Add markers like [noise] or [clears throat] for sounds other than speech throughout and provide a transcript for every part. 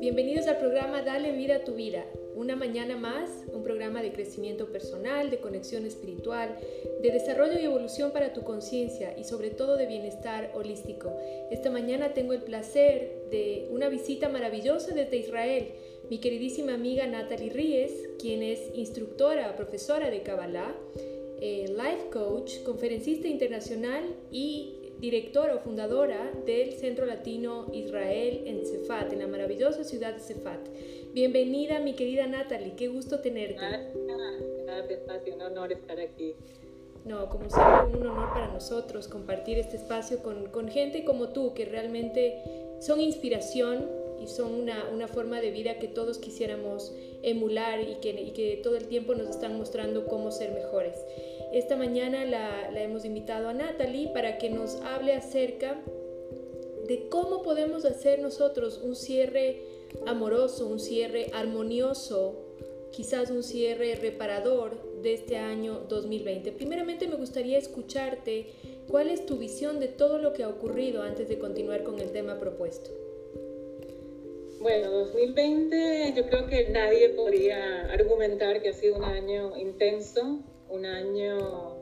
Bienvenidos al programa Dale vida a tu vida. Una mañana más, un programa de crecimiento personal, de conexión espiritual, de desarrollo y evolución para tu conciencia y sobre todo de bienestar holístico. Esta mañana tengo el placer de una visita maravillosa desde Israel. Mi queridísima amiga Natalie Ríez, quien es instructora, profesora de Kabbalah, eh, life coach, conferencista internacional y directora o fundadora del Centro Latino Israel en Cefat, en la maravillosa ciudad de Cefat. Bienvenida, mi querida Natalie, qué gusto tenerte. Gracias, un honor estar aquí. No, como siempre, un honor para nosotros compartir este espacio con, con gente como tú, que realmente son inspiración y son una, una, forma de vida que todos quisiéramos emular y que, y que todo el tiempo nos están mostrando cómo ser mejores. Esta mañana la, hemos invitado a Natalie para que nos hable acerca de cómo podemos hacer nosotros un cierre amoroso, un cierre armonioso, quizás un cierre reparador de este año 2020. Primeramente me gustaría escucharte cuál es tu visión de todo lo que ha ocurrido antes de continuar con el tema propuesto. Bueno, 2020 yo creo que nadie podría argumentar que ha sido un año intenso, un año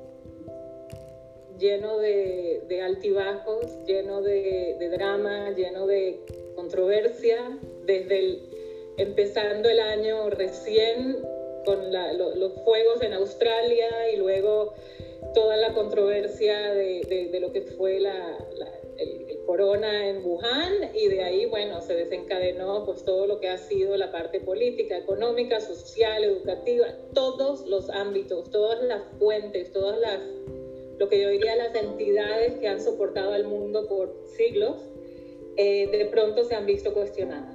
lleno de, altibajos, lleno de, drama, lleno de controversia, desde el, empezando el año recién con los fuegos en Australia y luego toda la controversia de, lo que fue la, corona en Wuhan y de ahí, bueno, se desencadenó pues todo lo que ha sido la parte política, económica, social, educativa, todos los ámbitos, todas las fuentes, todas las, lo que yo diría las entidades que han soportado al mundo por siglos, eh, de pronto se han visto cuestionadas.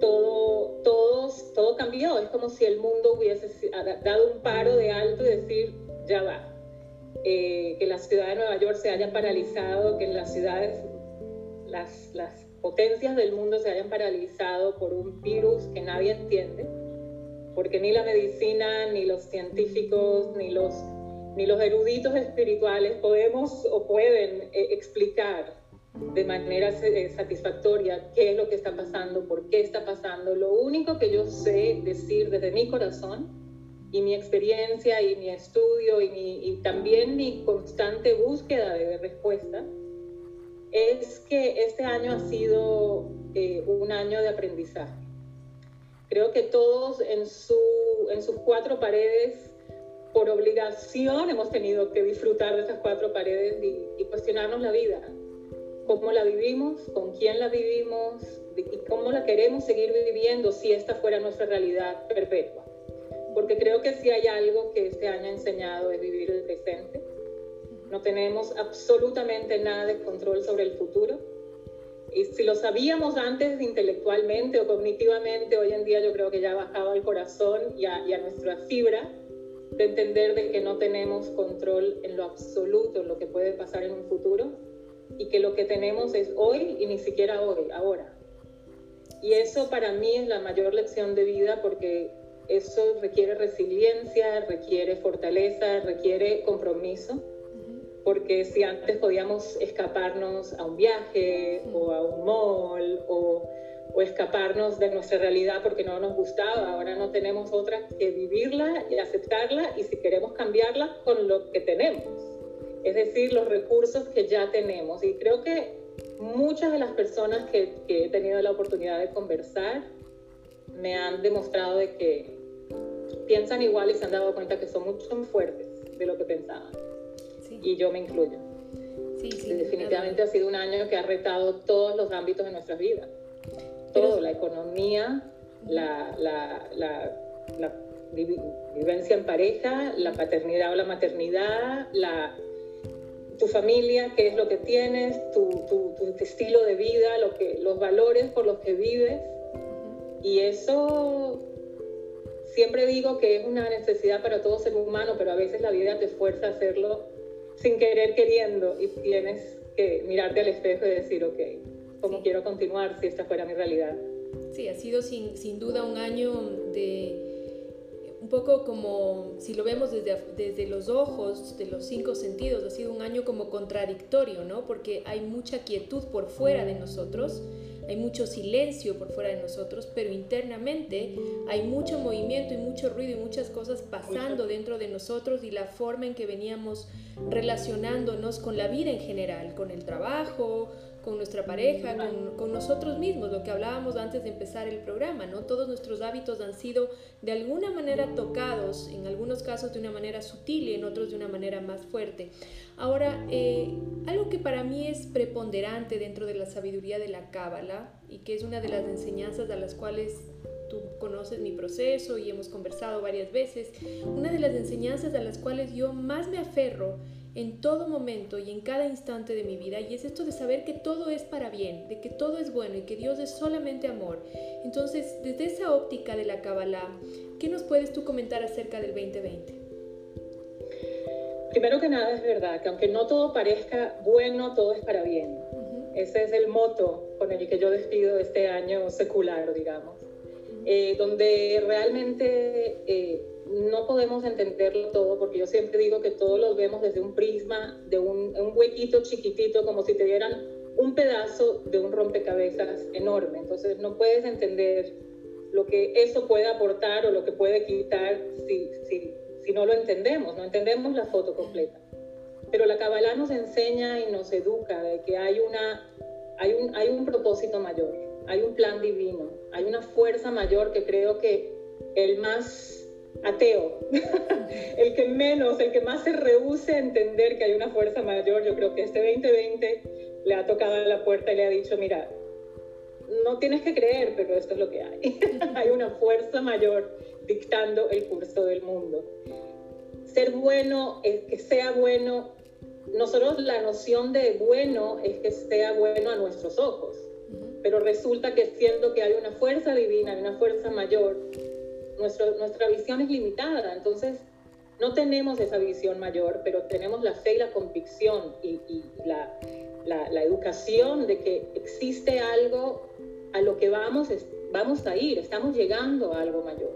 Todo, todos, todo cambió, es como si el mundo hubiese dado un paro de alto y decir, ya va, eh, que la ciudad de Nueva York se haya paralizado, que las ciudades las, potencias del mundo se hayan paralizado por un virus que nadie entiende, porque ni la medicina, ni los científicos, ni los, eruditos espirituales podemos o pueden eh, explicar de manera eh, satisfactoria qué es lo que está pasando, por qué está pasando. Lo único que yo sé decir desde mi corazón y mi experiencia y mi estudio y, y también mi constante búsqueda de respuesta es que este año ha sido eh, un año de aprendizaje. Creo que todos en, su, en sus cuatro paredes, por obligación, hemos tenido que disfrutar de esas cuatro paredes y, cuestionarnos la vida. Cómo la vivimos, con quién la vivimos y cómo la queremos seguir viviendo si esta fuera nuestra realidad perpetua. Porque creo que si hay algo que este año ha enseñado es vivir el presente no tenemos absolutamente nada de control sobre el futuro. Y si lo sabíamos antes intelectualmente o cognitivamente, hoy en día yo creo que ya ha bajado al corazón y a, y a nuestra fibra de entender de que no tenemos control en lo absoluto, en lo que puede pasar en un futuro, y que lo que tenemos es hoy y ni siquiera hoy, ahora. Y eso para mí es la mayor lección de vida porque eso requiere resiliencia, requiere fortaleza, requiere compromiso porque si antes podíamos escaparnos a un viaje o a un mall o, o, escaparnos de nuestra realidad porque no nos gustaba, ahora no tenemos otra que vivirla y aceptarla y si queremos cambiarla con lo que tenemos, es decir, los recursos que ya tenemos. Y creo que muchas de las personas que, que he tenido la oportunidad de conversar me han demostrado de que piensan igual y se han dado cuenta que son mucho más fuertes de lo que pensaban y yo me incluyo. Sí, sí, Definitivamente ha sido un año que ha retado todos los ámbitos de nuestras vidas. Todo, la economía, la, la, la, vivencia en pareja, la paternidad o la maternidad, la, tu familia, qué es lo que tienes, tu, tu, tu, estilo de vida, lo que, los valores por los que vives. Y eso siempre digo que es una necesidad para todo ser humano, pero a veces la vida te fuerza a hacerlo sin querer queriendo y tienes que mirarte al espejo y decir, ok, ¿cómo quiero continuar si esta fuera mi realidad? Sí, ha sido sin, sin duda un año de un poco como si lo vemos desde, desde los ojos, de los cinco sentidos, ha sido un año como contradictorio, ¿no? Porque hay mucha quietud por fuera de nosotros, hay mucho silencio por fuera de nosotros, pero internamente hay mucho movimiento y mucho ruido y muchas cosas pasando dentro de nosotros y la forma en que veníamos relacionándonos con la vida en general, con el trabajo, con nuestra pareja, con, nosotros mismos, lo que hablábamos antes de empezar el programa, ¿no? Todos nuestros hábitos han sido de alguna manera tocados, en algunos casos de una manera sutil y en otros de una manera más fuerte. Ahora, eh, algo que para mí es preponderante dentro de la sabiduría de la Cábala y que es una de las enseñanzas a las cuales tú conoces mi proceso y hemos conversado varias veces, una de las enseñanzas a las cuales yo más me aferro en todo momento y en cada instante de mi vida y es esto de saber que todo es para bien, de que todo es bueno y que Dios es solamente amor. Entonces, desde esa óptica de la Kabbalah, ¿qué nos puedes tú comentar acerca del 2020? Primero que nada es verdad que aunque no todo parezca bueno, todo es para bien. Ese es el moto con el que yo despido este año secular, digamos, eh, donde realmente... Eh, no podemos entenderlo todo porque yo siempre digo que todos lo vemos desde un prisma, de un, huequito chiquitito, como si te dieran un pedazo de un rompecabezas enorme. Entonces no puedes entender lo que eso puede aportar o lo que puede quitar si, si, si no lo entendemos, no entendemos la foto completa. Pero la Kabbalah nos enseña y nos educa de que hay, una, hay, un, hay un propósito mayor, hay un plan divino, hay una fuerza mayor que creo que el más ateo, [laughs] el que menos, el que más se rehúse a entender que hay una fuerza mayor, yo creo que este 2020 le ha tocado a la puerta y le ha dicho, mira, no tienes que creer, pero esto es lo que hay. [laughs] hay una fuerza mayor dictando el curso del mundo. Ser bueno, es que sea bueno, nosotros la noción de bueno es que sea bueno a nuestros ojos, pero resulta que siendo que hay una fuerza divina, hay una fuerza mayor, nuestra visión es limitada, entonces no tenemos esa visión mayor, pero tenemos la fe y la convicción y, la, la, educación de que existe algo a lo que vamos, vamos a ir, estamos llegando a algo mayor.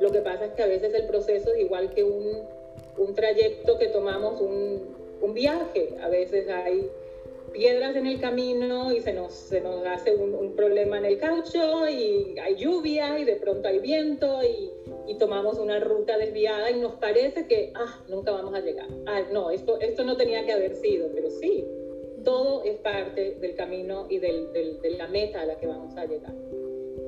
Lo que pasa es que a veces el proceso es igual que un, un trayecto que tomamos un, un viaje, a veces hay piedras en el camino y se nos, se nos hace un, problema en el caucho y hay lluvia y de pronto hay viento y, y, tomamos una ruta desviada y nos parece que, ah, nunca vamos a llegar. Ah, no, esto, esto no tenía que haber sido, pero sí, todo es parte del camino y del, de la meta a la que vamos a llegar.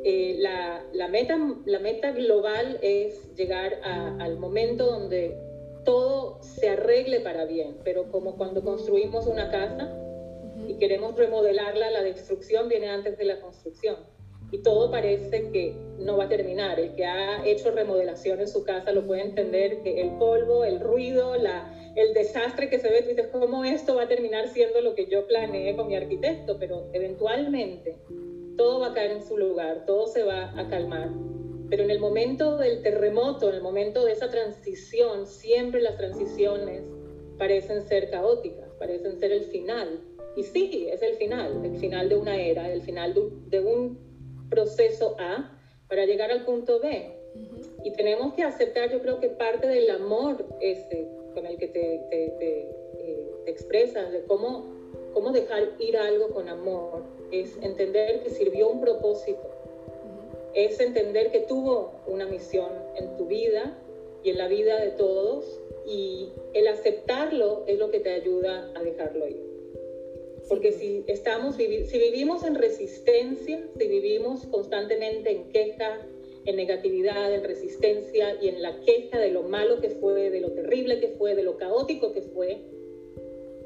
Eh, la, la, meta, la meta global es llegar al momento donde todo se arregle para bien, pero como cuando construimos una casa, queremos remodelarla, la destrucción viene antes de la construcción. Y todo parece que no va a terminar. El que ha hecho remodelación en su casa lo puede entender que el polvo, el ruido, la, el desastre que se ve, tú dices, ¿cómo esto va a terminar siendo lo que yo planeé con mi arquitecto? Pero eventualmente todo va a caer en su lugar, todo se va a calmar. Pero en el momento del terremoto, en el momento de esa transición, siempre las transiciones parecen ser caóticas, parecen ser el final. Y sí, es el final, el final de una era, el final de un, proceso A para llegar al punto B. Y tenemos que aceptar, yo creo que parte del amor ese con el que te, te, eh, expresas, de cómo, cómo dejar ir algo con amor, es entender que sirvió un propósito, es entender que tuvo una misión en tu vida y en la vida de todos, y el aceptarlo es lo que te ayuda a dejarlo ir. Porque si, estamos, si vivimos en resistencia, si vivimos constantemente en queja, en negatividad, en resistencia y en la queja de lo malo que fue, de lo terrible que fue, de lo caótico que fue,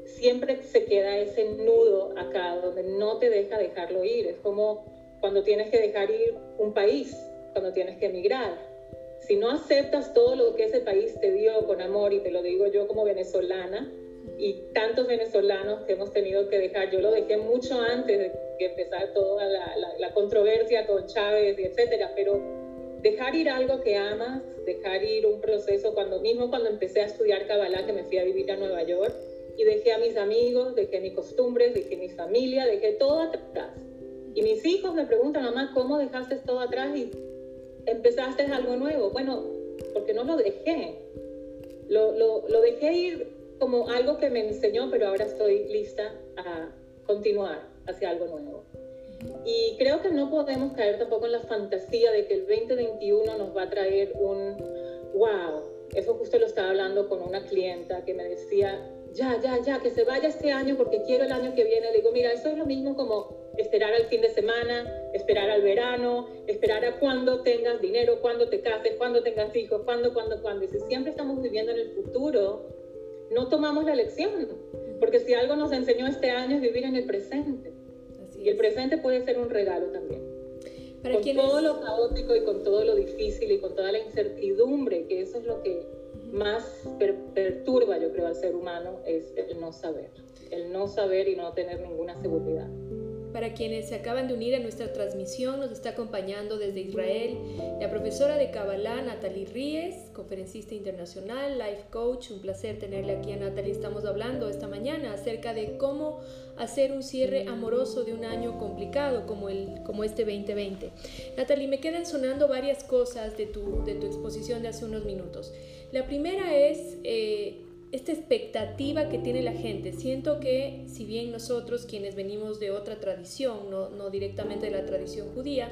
siempre se queda ese nudo acá donde no te deja dejarlo ir. Es como cuando tienes que dejar ir un país, cuando tienes que emigrar. Si no aceptas todo lo que ese país te dio con amor, y te lo digo yo como venezolana, y tantos venezolanos que hemos tenido que dejar. Yo lo dejé mucho antes de que empezara toda la, la, controversia con Chávez y etcétera, pero dejar ir algo que amas, dejar ir un proceso, cuando mismo cuando empecé a estudiar Kabbalah, que me fui a vivir a Nueva York, y dejé a mis amigos, dejé mis costumbres, dejé mi familia, dejé todo atrás. Y mis hijos me preguntan, mamá, ¿cómo dejaste todo atrás y empezaste algo nuevo? Bueno, porque no lo dejé. Lo, lo, lo dejé ir como algo que me enseñó, pero ahora estoy lista a continuar hacia algo nuevo. Y creo que no podemos caer tampoco en la fantasía de que el 2021 nos va a traer un wow. Eso justo lo estaba hablando con una clienta que me decía, ya, ya, ya, que se vaya este año porque quiero el año que viene. Le digo, mira, eso es lo mismo como esperar al fin de semana, esperar al verano, esperar a cuando tengas dinero, cuando te cases, cuando tengas hijos, cuando, cuando, cuando. Y si siempre estamos viviendo en el futuro, no tomamos la lección. Porque si algo nos enseñó este año es vivir en el presente. y el presente puede ser un regalo también. con todo lo caótico y con todo lo difícil y con toda la incertidumbre, que eso es lo que más perturba, yo creo, al ser humano, es el no saber. El no saber y no tener ninguna seguridad. Para quienes se acaban de unir a nuestra transmisión, nos está acompañando desde Israel la profesora de Kabbalah Natalie Ries, conferencista internacional, life coach. Un placer tenerle aquí a Natalie. Estamos hablando esta mañana acerca de cómo hacer un cierre amoroso de un año complicado como, el, como este 2020. Natalie, me quedan sonando varias cosas de tu, de tu exposición de hace unos minutos. La primera es... Eh, esta expectativa que tiene la gente. Siento que si bien nosotros quienes venimos de otra tradición, no, no directamente de la tradición judía,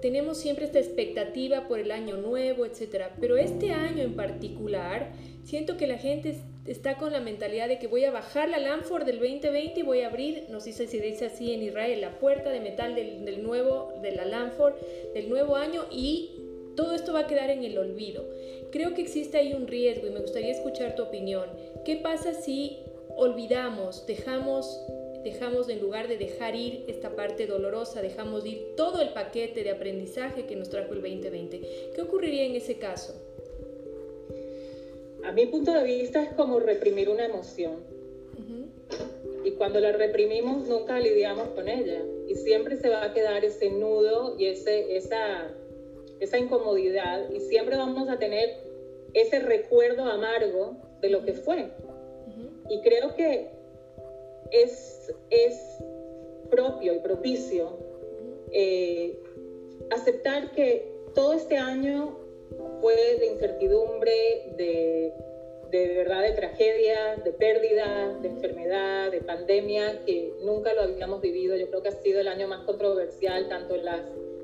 tenemos siempre esta expectativa por el año nuevo, etc. Pero este año en particular, siento que la gente está con la mentalidad de que voy a bajar la Lanford del 2020 y voy a abrir, no sé si se dice así en Israel, la puerta de metal del, del nuevo, de la Lanford del nuevo año y todo esto va a quedar en el olvido. Creo que existe ahí un riesgo y me gustaría escuchar tu opinión. ¿Qué pasa si olvidamos, dejamos, dejamos en lugar de dejar ir esta parte dolorosa, dejamos ir todo el paquete de aprendizaje que nos trajo el 2020? ¿Qué ocurriría en ese caso? A mi punto de vista es como reprimir una emoción. Y cuando la reprimimos nunca lidiamos con ella. Y siempre se va a quedar ese nudo y ese, esa esa incomodidad y siempre vamos a tener ese recuerdo amargo de lo que fue. Y creo que es, es propio y propicio eh, aceptar que todo este año fue de incertidumbre, de, de verdad de tragedia, de pérdida, de enfermedad, de pandemia, que nunca lo habíamos vivido. Yo creo que ha sido el año más controversial, tanto en las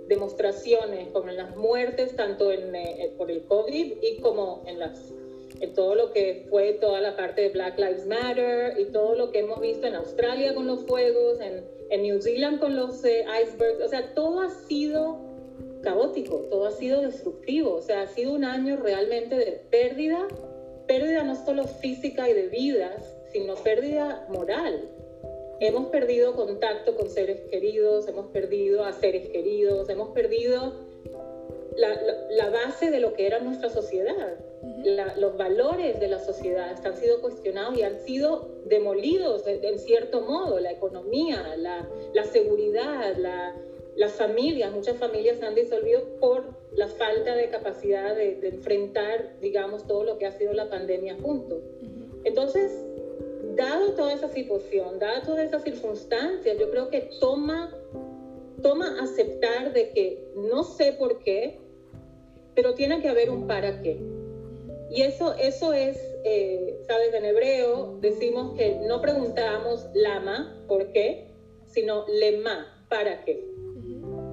demostraciones como en las muertes, tanto en, eh, por el COVID y como en, las, en todo lo que fue toda la parte de Black Lives Matter y todo lo que hemos visto en Australia con los fuegos, en, en New Zealand con los eh, icebergs, o sea, todo ha sido caótico, todo ha sido destructivo, o sea, ha sido un año realmente de pérdida, pérdida no solo física y de vidas, sino pérdida moral, hemos perdido contacto con seres queridos, hemos perdido a seres queridos, hemos perdido la, base de lo que era nuestra sociedad. los valores de la sociedad han sido cuestionados y han sido demolidos en cierto modo. La economía, la, seguridad, las familias, muchas familias se han disolvido por la falta de capacidad de, de, enfrentar, digamos, todo lo que ha sido la pandemia juntos. Entonces, dado toda esa situación, dado todas esas circunstancias, yo creo que toma, toma aceptar de que no sé por qué, pero tiene que haber un para qué. Y eso, eso es, eh, sabes, en hebreo decimos que no preguntamos lama, ¿por qué? Sino lema, ¿para qué?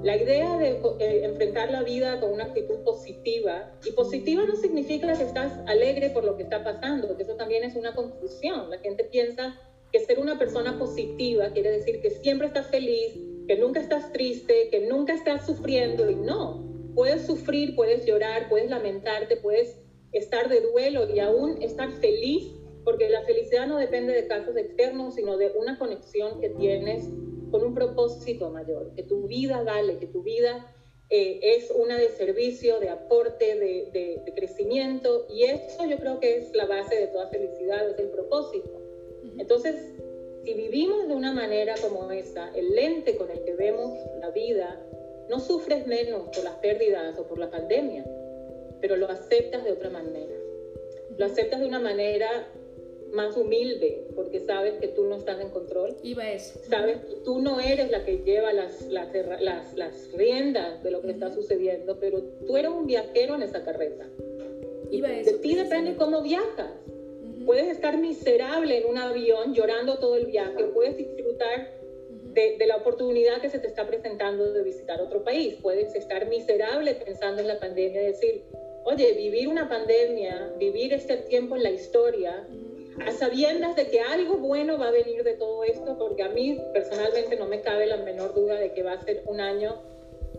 La idea de eh, enfrentar la vida con una actitud positiva, y positiva no significa que estás alegre por lo que está pasando, porque eso también es una confusión. La gente piensa que ser una persona positiva quiere decir que siempre estás feliz, que nunca estás triste, que nunca estás sufriendo, y no. Puedes sufrir, puedes llorar, puedes lamentarte, puedes estar de duelo y aún estar feliz, porque la felicidad no depende de casos externos, sino de una conexión que tienes con un propósito mayor, que tu vida vale, que tu vida eh, es una de servicio, de aporte, de, de, crecimiento, y eso yo creo que es la base de toda felicidad, es el propósito. Entonces, si vivimos de una manera como esa, el lente con el que vemos la vida, no sufres menos por las pérdidas o por la pandemia, pero lo aceptas de otra manera. Lo aceptas de una manera más humilde, porque sabes que tú no estás en control. Iba eso. Sabes que tú no eres la que lleva las, las, las, las riendas de lo que está sucediendo, pero tú eres un viajero en esa carreta. de ti depende cómo viajas. Puedes estar miserable en un avión llorando todo el viaje, puedes disfrutar de, de, la oportunidad que se te está presentando de visitar otro país. Puedes estar miserable pensando en la pandemia y decir, oye, vivir una pandemia, vivir este tiempo en la historia, a sabiendas de que algo bueno va a venir de todo esto, porque a mí personalmente no me cabe la menor duda de que va a ser un año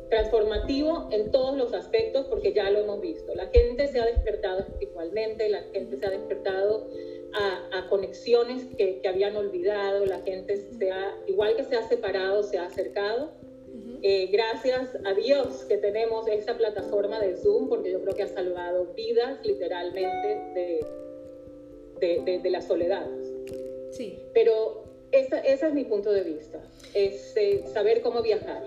transformativo en todos los aspectos, porque ya lo hemos visto. La gente se ha despertado espiritualmente, la gente se ha despertado a, conexiones que, que, habían olvidado, la gente se ha, igual que se ha separado, se ha acercado. Eh, gracias a Dios que tenemos esta plataforma de Zoom, porque yo creo que ha salvado vidas literalmente de, de, de, la soledad. Sí. Pero ese, ese es mi punto de vista, es eh, saber cómo viajar,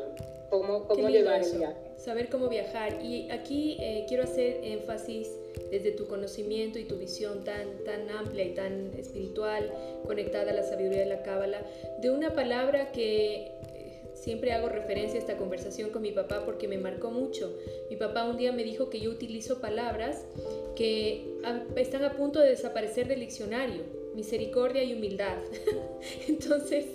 cómo, cómo llevar el viaje. Saber cómo viajar. Y aquí eh, quiero hacer énfasis desde tu conocimiento y tu visión tan, tan amplia y tan espiritual, conectada a la sabiduría de la Cábala, de una palabra que Siempre hago referencia a esta conversación con mi papá porque me marcó mucho. Mi papá un día me dijo que yo utilizo palabras que están a punto de desaparecer del diccionario, misericordia y humildad. [laughs] Entonces,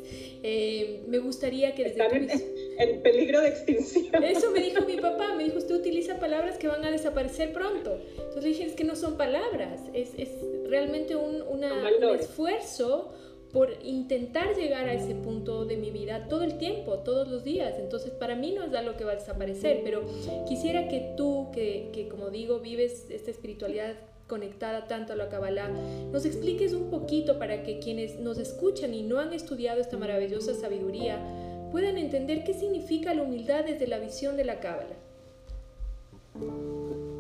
eh, me gustaría que desde... Están en, peligro de extinción. Eso me dijo mi papá, me dijo, usted utiliza palabras que van a desaparecer pronto. Entonces dije, es que no son palabras, es, es realmente un, un esfuerzo por intentar llegar a ese punto de mi vida todo el tiempo, todos los días. Entonces, para mí no es algo que va a desaparecer, pero quisiera que tú, que, que como digo, vives esta espiritualidad conectada tanto a la Kabbalah, nos expliques un poquito para que quienes nos escuchan y no han estudiado esta maravillosa sabiduría puedan entender qué significa la humildad desde la visión de la Kabbalah.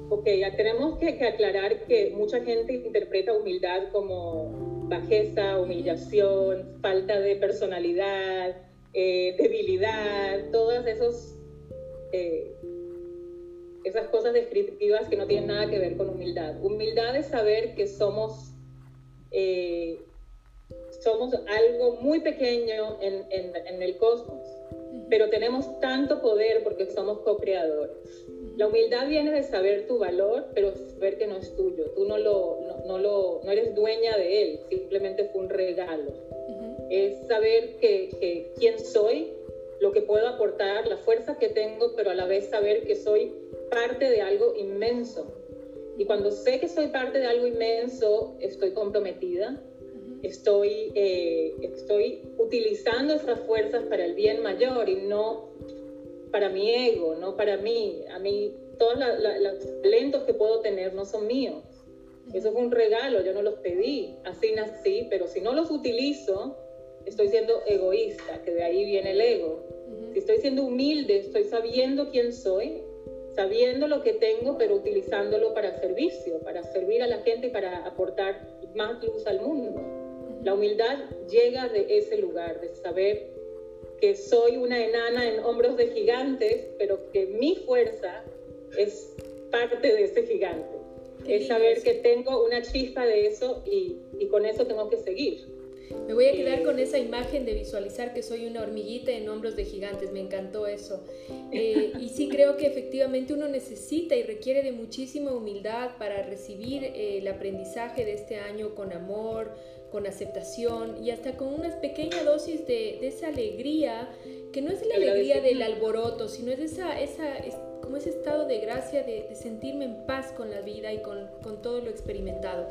Ok, ya tenemos que, que aclarar que mucha gente interpreta humildad como bajeza, humillación, falta de personalidad, eh, debilidad, todas esos, eh, esas cosas descriptivas que no tienen nada que ver con humildad. Humildad es saber que somos, eh, somos algo muy pequeño en, en el cosmos, pero tenemos tanto poder porque somos co-creadores. La humildad viene de saber tu valor, pero saber que no es tuyo. Tú no, lo, no, lo, no eres dueña de él, simplemente fue un regalo. Es saber que, que, quién soy, lo que puedo aportar, la fuerza que tengo, pero a la vez saber que soy parte de algo inmenso. Y cuando sé que soy parte de algo inmenso, estoy comprometida, estoy, eh, estoy utilizando esas fuerzas para el bien mayor y no para mi ego, no para mí. A mí, todos los talentos que puedo tener no son míos. Eso es un regalo, yo no los pedí, así nací, pero si no los utilizo, estoy siendo egoísta, que de ahí viene el ego. Si estoy siendo humilde, estoy sabiendo quién soy, sabiendo lo que tengo, pero utilizándolo para servicio, para servir a la gente y para aportar más luz al mundo. La humildad llega de ese lugar, de saber que soy una enana en hombros de gigantes, pero que mi fuerza es parte de ese gigante. es saber que tengo una chispa de eso y, y, con eso tengo que seguir. Me voy a quedar con esa imagen de visualizar que soy una hormiguita en hombros de gigantes, me encantó eso. [laughs] Eh, y sí creo que efectivamente uno necesita y requiere de muchísima humildad para recibir eh, el aprendizaje de este año con amor, con aceptación y hasta con una pequeña dosis de, de esa alegría, que no es la alegría del alboroto, sino es esa, esa como ese estado de gracia de, sentirme en paz con la vida y con, con, todo lo experimentado.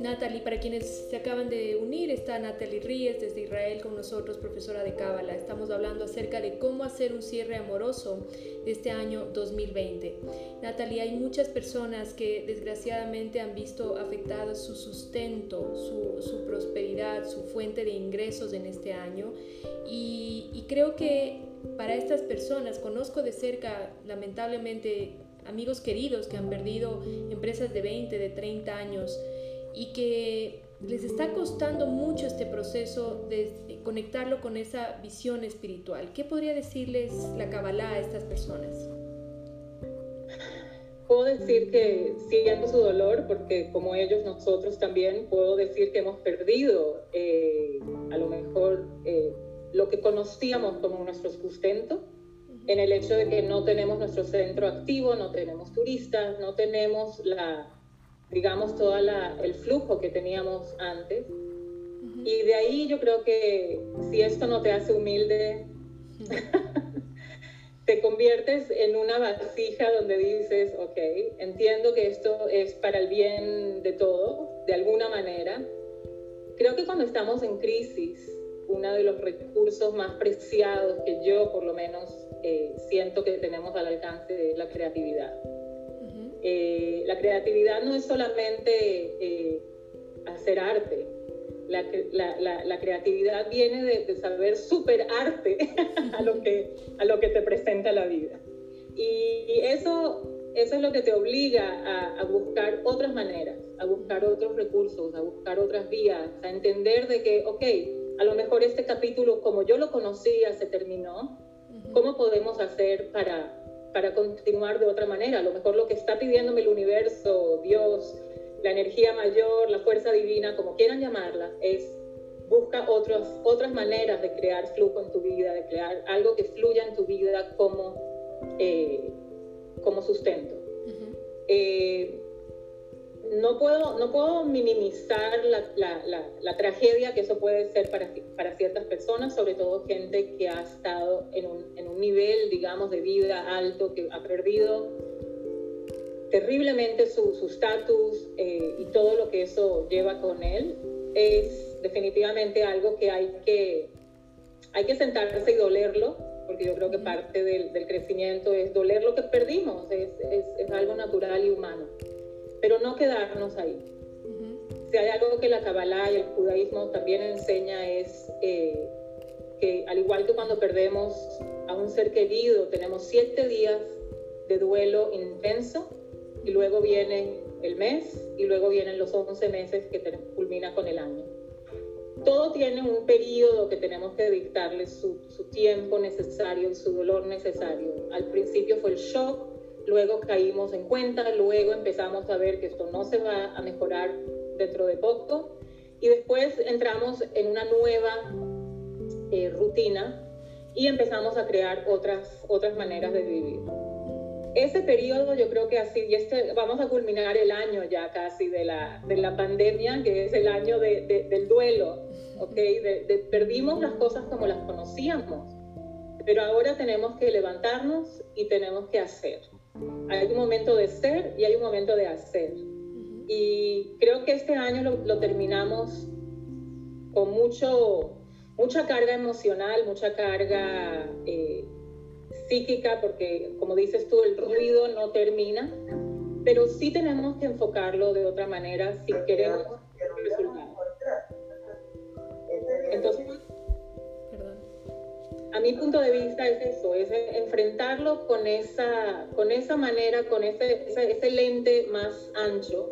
Natalie, para quienes se acaban de unir, está Natalie Ríez desde Israel con nosotros, profesora de Cábala. Estamos hablando acerca de cómo hacer un cierre amoroso de este año 2020. Natalie, hay muchas personas que desgraciadamente han visto afectado su sustento, su, su prosperidad, su fuente de ingresos en este año y, y creo que para estas personas. Conozco de cerca, lamentablemente, amigos queridos que han perdido empresas de 20, de 30 años y que les está costando mucho este proceso de conectarlo con esa visión espiritual. ¿Qué podría decirles la Kabbalah a estas personas? Puedo decir que siento su dolor porque como ellos nosotros también puedo decir que hemos perdido eh, a lo mejor eh, lo que conocíamos como nuestro sustento, en el hecho de que no tenemos nuestro centro activo, no tenemos turistas, no tenemos la, digamos, todo el flujo que teníamos antes. Y de ahí yo creo que si esto no te hace humilde, [laughs] te conviertes en una vasija donde dices, ok, entiendo que esto es para el bien de todo, de alguna manera. Creo que cuando estamos en crisis, uno de los recursos más preciados que yo por lo menos eh, siento que tenemos al alcance es la creatividad. Eh, la creatividad no es solamente eh, hacer arte, la, la, la, creatividad viene de, saber superarte [laughs] a lo, que, a lo que te presenta la vida. Y, eso, eso es lo que te obliga a, a, buscar otras maneras, a buscar otros recursos, a buscar otras vías, a entender de que, ok, a lo mejor este capítulo como yo lo conocía se terminó, ¿cómo podemos hacer para, para continuar de otra manera? A lo mejor lo que está pidiéndome el universo, Dios, la energía mayor, la fuerza divina, como quieran llamarla, es busca otras, otras maneras de crear flujo en tu vida, de crear algo que fluya en tu vida como, eh, como sustento no puedo, no puedo minimizar la, la, la, tragedia que eso puede ser para, para, ciertas personas, sobre todo gente que ha estado en un, en un nivel, digamos, de vida alto, que ha perdido terriblemente su estatus eh, y todo lo que eso lleva con él. Es definitivamente algo que hay que, hay que sentarse y dolerlo, porque yo creo que parte del, del crecimiento es doler lo que perdimos, es, es, es algo natural y humano pero no quedarnos ahí. Si hay algo que la Kabbalah y el judaísmo también enseña es eh, que al igual que cuando perdemos a un ser querido, tenemos siete días de duelo intenso y luego viene el mes y luego vienen los once meses que culmina con el año. Todo tiene un periodo que tenemos que dictarle su, su tiempo necesario, su dolor necesario. Al principio fue el shock, luego caímos en cuenta, luego empezamos a ver que esto no se va a mejorar dentro de poco y después entramos en una nueva eh, rutina y empezamos a crear otras, otras maneras de vivir. Ese periodo yo creo que así, y este, vamos a culminar el año ya casi de la, de la pandemia, que es el año de, del duelo, ¿ok? De, perdimos las cosas como las conocíamos, pero ahora tenemos que levantarnos y tenemos que hacer. Hay un momento de ser y hay un momento de hacer. Y creo que este año lo, terminamos con mucho, mucha carga emocional, mucha carga eh, psíquica, porque como dices tú, el ruido no termina, pero sí tenemos que enfocarlo de otra manera si queremos resultados. Entonces, a mi punto de vista es eso, es enfrentarlo con esa, con esa manera, con ese, ese, lente más ancho,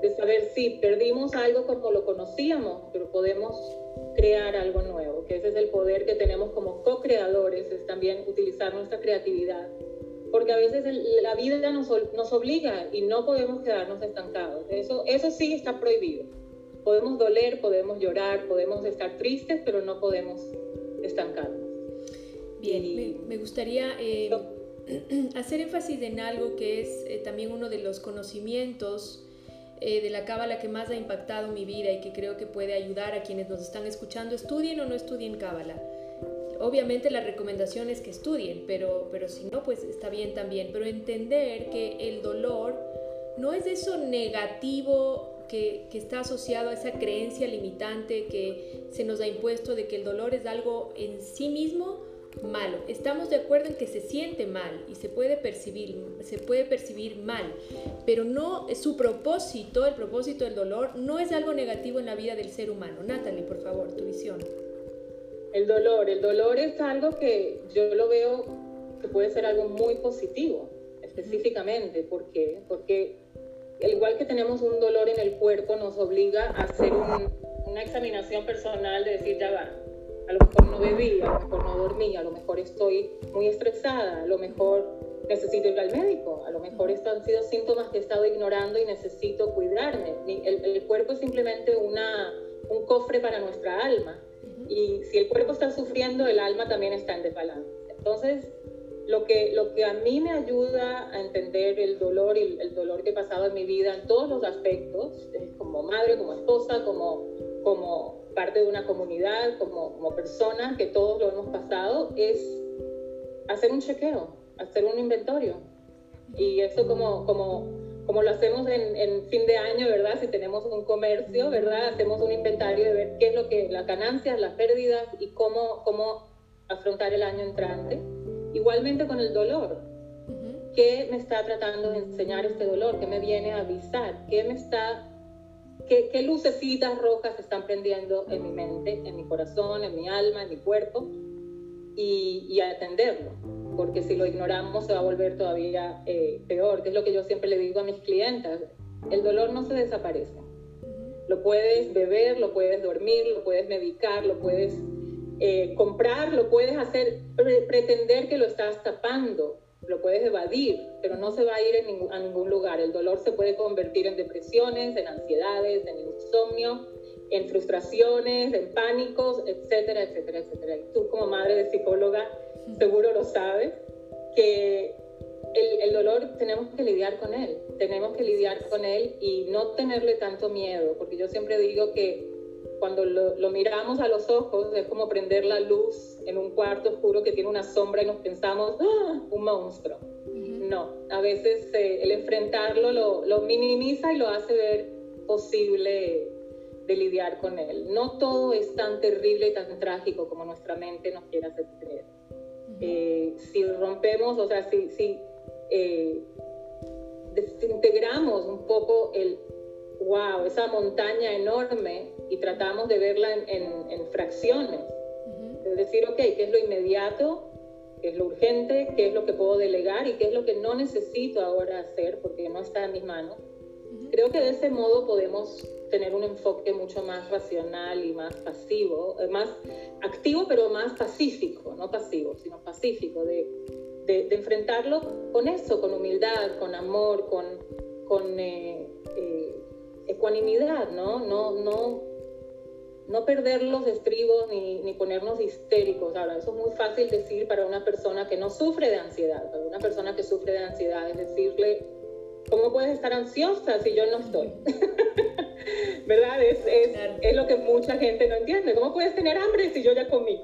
de saber si perdimos algo como lo conocíamos, pero podemos crear algo nuevo, que ese es el poder que tenemos como co-creadores, es también utilizar nuestra creatividad, porque a veces la vida nos, nos obliga y no podemos quedarnos estancados, eso, eso sí está prohibido. Podemos doler, podemos llorar, podemos estar tristes, pero no podemos estancarnos. Bien, me, gustaría eh, [clears throat] hacer énfasis en algo que es eh, también uno de los conocimientos eh, de la cábala que más ha impactado mi vida y que creo que puede ayudar a quienes nos están escuchando, estudien o no estudien cábala. Obviamente la recomendación es que estudien, pero, pero si no, pues está bien también. Pero entender que el dolor no es eso negativo que, que, está asociado a esa creencia limitante que se nos ha impuesto de que el dolor es algo en sí mismo malo. Estamos de acuerdo en que se siente mal y se puede percibir, se puede percibir mal, pero no su propósito, el propósito del dolor, no es algo negativo en la vida del ser humano. Natalie, por favor, tu visión. El dolor, el dolor es algo que yo lo veo que puede ser algo muy positivo, específicamente. Porque al igual que tenemos un dolor en el cuerpo, nos obliga a hacer una examinación personal de decir, ya va, a lo mejor no bebí, a lo mejor no dormí, a lo mejor estoy muy estresada, a lo mejor necesito ir al médico, a lo mejor estos han sido síntomas que he estado ignorando y necesito cuidarme. El, el cuerpo es simplemente una, un cofre para nuestra alma y si el cuerpo está sufriendo, el alma también está en desbalance. Entonces, lo que, lo que a mí me ayuda a entender el dolor y el dolor que he pasado en mi vida en todos los aspectos, como madre, como esposa, como, como parte de una comunidad, como, como persona, que todos lo hemos pasado, es hacer un chequeo, hacer un inventario. Y eso como, como, como lo hacemos en, en, fin de año, ¿verdad? Si tenemos un comercio, ¿verdad? Hacemos un inventario de ver qué es lo que, las ganancias, las pérdidas y cómo, cómo afrontar el año entrante. Igualmente con el dolor. ¿Qué me está tratando de enseñar este dolor? ¿Qué me viene a avisar? ¿Qué me está ¿Qué, ¿Qué, lucecitas rojas están prendiendo en mi mente, en mi corazón, en mi alma, en mi cuerpo? Y, y atenderlo, porque si lo ignoramos se va a volver todavía eh, peor, que es lo que yo siempre le digo a mis clientes. El dolor no se desaparece. Lo puedes beber, lo puedes dormir, lo puedes medicar, lo puedes eh, comprar, lo puedes hacer, pretender que lo estás tapando, lo puedes evadir, pero no se va a ir a ningún lugar. El dolor se puede convertir en depresiones, en ansiedades, en insomnio, en frustraciones, en pánicos, etcétera, etcétera, etcétera. Y tú como madre de psicóloga seguro lo sabes, que el, el, dolor tenemos que lidiar con él, tenemos que lidiar con él y no tenerle tanto miedo, porque yo siempre digo que cuando lo, lo, miramos a los ojos es como prender la luz en un cuarto oscuro que tiene una sombra y nos pensamos, ¡Ah! un monstruo. No, a veces eh, el enfrentarlo lo, lo, minimiza y lo hace ver posible de lidiar con él. No todo es tan terrible y tan trágico como nuestra mente nos quiere hacer creer. eh, si rompemos, o sea, si, si eh, desintegramos un poco el, wow, esa montaña enorme y tratamos de verla en, en, en fracciones. Es decir, ok, ¿qué es lo inmediato? ¿Qué es lo urgente? ¿Qué es lo que puedo delegar? ¿Y qué es lo que no necesito ahora hacer porque no está en mis manos? Creo que de ese modo podemos tener un enfoque mucho más racional y más pasivo, eh, más activo pero más pacífico, no pasivo, sino pacífico, de, de, de enfrentarlo con eso, con humildad, con amor, con, con eh, ecuanimidad, ¿no? No, no, no perder los estribos ni, ni, ponernos histéricos. Ahora, eso es muy fácil decir para una persona que no sufre de ansiedad, para una persona que sufre de ansiedad, es decirle, ¿cómo puedes estar ansiosa si yo no estoy? [laughs] ¿Verdad? Es, es, claro. es, lo que mucha gente no entiende. ¿Cómo puedes tener hambre si yo ya comí?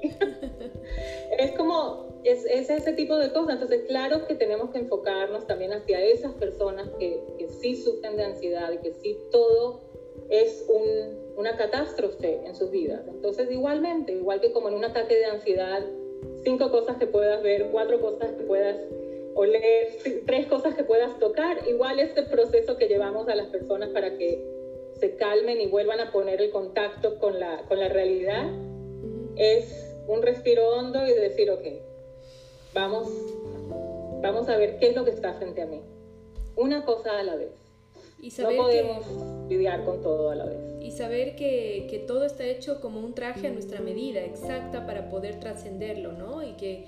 [laughs] es como, es, es, ese tipo de cosas. Entonces, claro que tenemos que enfocarnos también hacia esas personas que, que sí sufren de ansiedad y que sí todo es un, una catástrofe en sus vidas. Entonces, igualmente, igual que como en un ataque de ansiedad, cinco cosas que puedas ver, cuatro cosas que puedas oler, tres cosas que puedas tocar, igual este proceso que llevamos a las personas para que se calmen y vuelvan a poner el contacto con la, con la realidad, es un respiro hondo y decir, ok, vamos, vamos a ver qué es lo que está frente a mí. Una cosa a la vez. Y saber no podemos que, lidiar con todo a la vez. Y saber que, que, todo está hecho como un traje a nuestra medida, exacta para poder trascenderlo, ¿no? Y que,